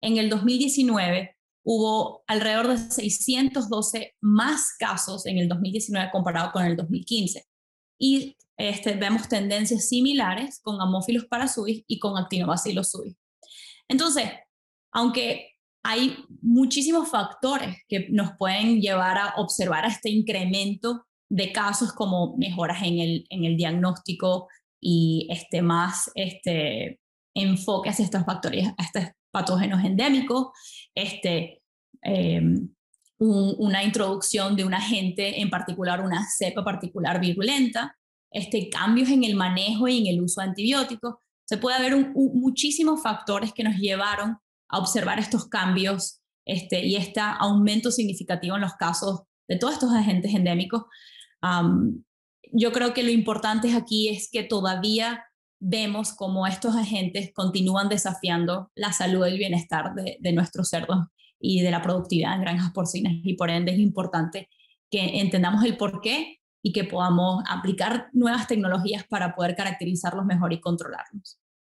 en el 2019 hubo alrededor de 612 más casos en el 2019 comparado con el 2015. Y este, vemos tendencias similares con Haemophilus parasuis y con Actinobacillus subis. Entonces, aunque hay muchísimos factores que nos pueden llevar a observar este incremento de casos como mejoras en el, en el diagnóstico y este, más este, enfoque hacia estos factores, a estos patógenos endémicos, este, em, una introducción de un agente, en particular una cepa particular virulenta, este, cambios en el manejo y en el uso de antibióticos. Se puede ver muchísimos factores que nos llevaron a observar estos cambios este, y este aumento significativo en los casos de todos estos agentes endémicos. yo creo que lo importante aquí es que todavía vemos cómo estos agentes continúan desafiando la salud y el bienestar de, nuestros cerdos y de la productividad en granjas porcinas y por ende es importante que entendamos el por qué y que podamos aplicar nuevas tecnologías para poder caracterizarlos mejor y controlarlos.